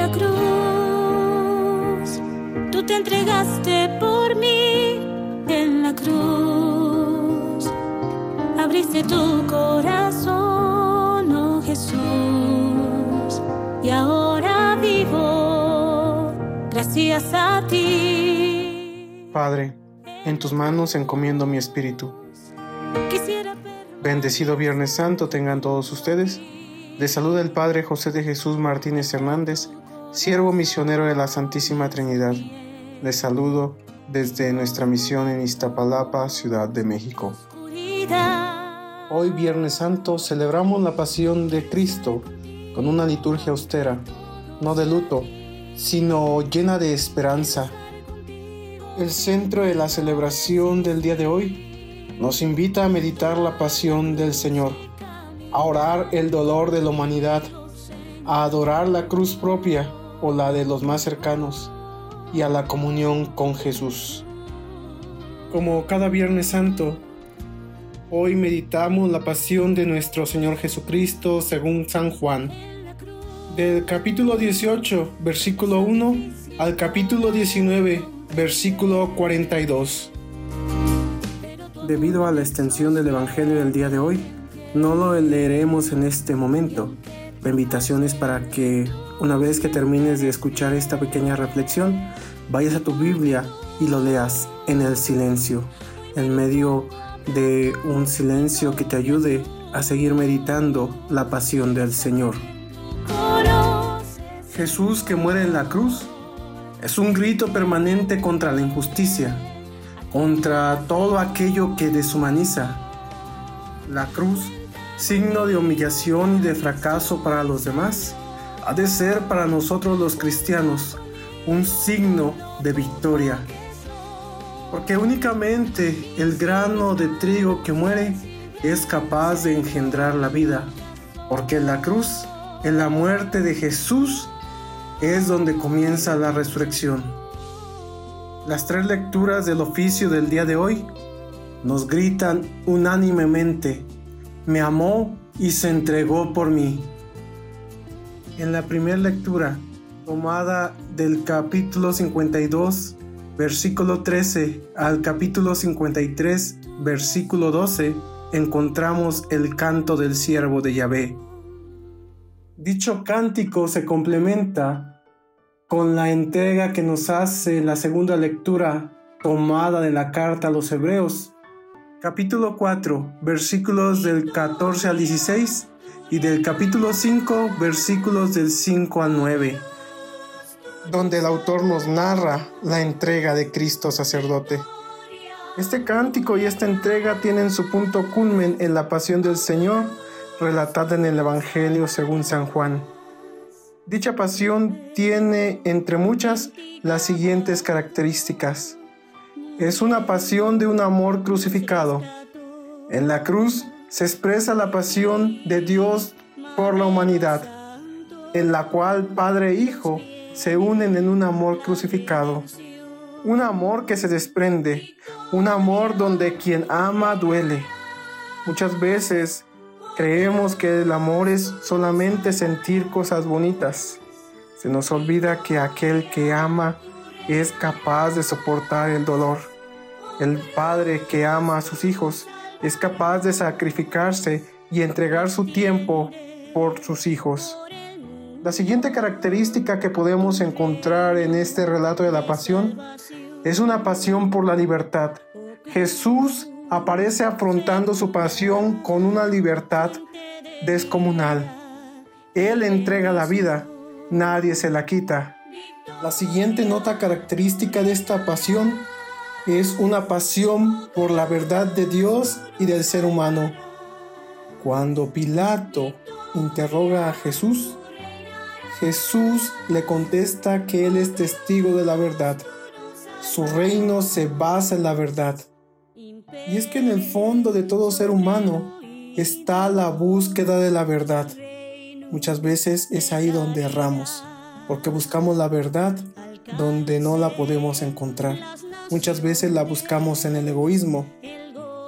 la cruz. Tú te entregaste por mí en la cruz. Abriste tu corazón, oh Jesús. Y ahora vivo gracias a ti. Padre, en tus manos encomiendo mi espíritu. Bendecido Viernes Santo tengan todos ustedes. Les saluda el Padre José de Jesús Martínez Hernández, siervo misionero de la Santísima Trinidad. Les saludo desde nuestra misión en Iztapalapa, Ciudad de México. Hoy Viernes Santo celebramos la pasión de Cristo con una liturgia austera, no de luto, sino llena de esperanza. El centro de la celebración del día de hoy nos invita a meditar la pasión del Señor, a orar el dolor de la humanidad, a adorar la cruz propia o la de los más cercanos y a la comunión con Jesús. Como cada Viernes Santo, Hoy meditamos la pasión de nuestro Señor Jesucristo según San Juan. Del capítulo 18, versículo 1 al capítulo 19, versículo 42. Debido a la extensión del Evangelio del día de hoy, no lo leeremos en este momento. La invitación es para que una vez que termines de escuchar esta pequeña reflexión, vayas a tu Biblia y lo leas en el silencio, en medio de un silencio que te ayude a seguir meditando la pasión del Señor. Jesús que muere en la cruz es un grito permanente contra la injusticia, contra todo aquello que deshumaniza. La cruz, signo de humillación y de fracaso para los demás, ha de ser para nosotros los cristianos un signo de victoria. Porque únicamente el grano de trigo que muere es capaz de engendrar la vida. Porque en la cruz, en la muerte de Jesús, es donde comienza la resurrección. Las tres lecturas del oficio del día de hoy nos gritan unánimemente, me amó y se entregó por mí. En la primera lectura, tomada del capítulo 52, versículo 13 al capítulo 53, versículo 12, encontramos el canto del siervo de Yahvé. Dicho cántico se complementa con la entrega que nos hace la segunda lectura tomada de la carta a los Hebreos, capítulo 4, versículos del 14 al 16 y del capítulo 5, versículos del 5 al 9, donde el autor nos narra la entrega de Cristo sacerdote. Este cántico y esta entrega tienen su punto culmen en la pasión del Señor, relatada en el Evangelio según San Juan. Dicha pasión tiene, entre muchas, las siguientes características. Es una pasión de un amor crucificado. En la cruz se expresa la pasión de Dios por la humanidad, en la cual Padre e Hijo se unen en un amor crucificado. Un amor que se desprende, un amor donde quien ama duele. Muchas veces creemos que el amor es solamente sentir cosas bonitas. Se nos olvida que aquel que ama es capaz de soportar el dolor. El padre que ama a sus hijos es capaz de sacrificarse y entregar su tiempo por sus hijos. La siguiente característica que podemos encontrar en este relato de la pasión es una pasión por la libertad. Jesús aparece afrontando su pasión con una libertad descomunal. Él entrega la vida, nadie se la quita. La siguiente nota característica de esta pasión es una pasión por la verdad de Dios y del ser humano. Cuando Pilato interroga a Jesús, Jesús le contesta que Él es testigo de la verdad. Su reino se basa en la verdad. Y es que en el fondo de todo ser humano está la búsqueda de la verdad. Muchas veces es ahí donde erramos, porque buscamos la verdad donde no la podemos encontrar. Muchas veces la buscamos en el egoísmo.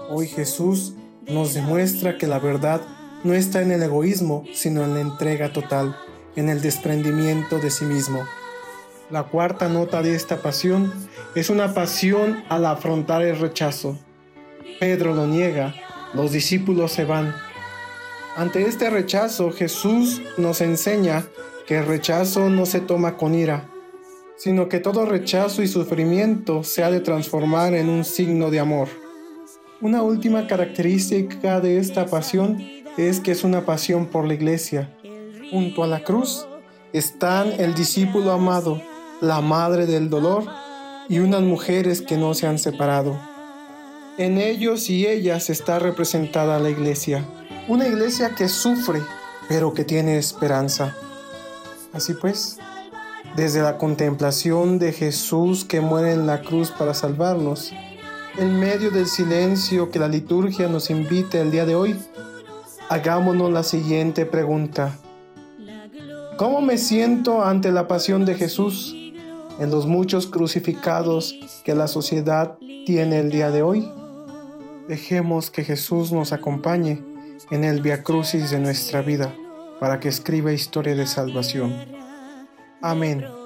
Hoy Jesús nos demuestra que la verdad no está en el egoísmo, sino en la entrega total, en el desprendimiento de sí mismo. La cuarta nota de esta pasión es una pasión al afrontar el rechazo. Pedro lo niega, los discípulos se van. Ante este rechazo Jesús nos enseña que el rechazo no se toma con ira, sino que todo rechazo y sufrimiento se ha de transformar en un signo de amor. Una última característica de esta pasión es que es una pasión por la iglesia. Junto a la cruz están el discípulo amado, la madre del dolor y unas mujeres que no se han separado. En ellos y ellas está representada la iglesia, una iglesia que sufre, pero que tiene esperanza. Así pues, desde la contemplación de Jesús que muere en la cruz para salvarnos, en medio del silencio que la liturgia nos invita el día de hoy, hagámonos la siguiente pregunta. ¿Cómo me siento ante la pasión de Jesús en los muchos crucificados que la sociedad tiene el día de hoy? Dejemos que Jesús nos acompañe en el Via Crucis de nuestra vida para que escriba historia de salvación. Amin.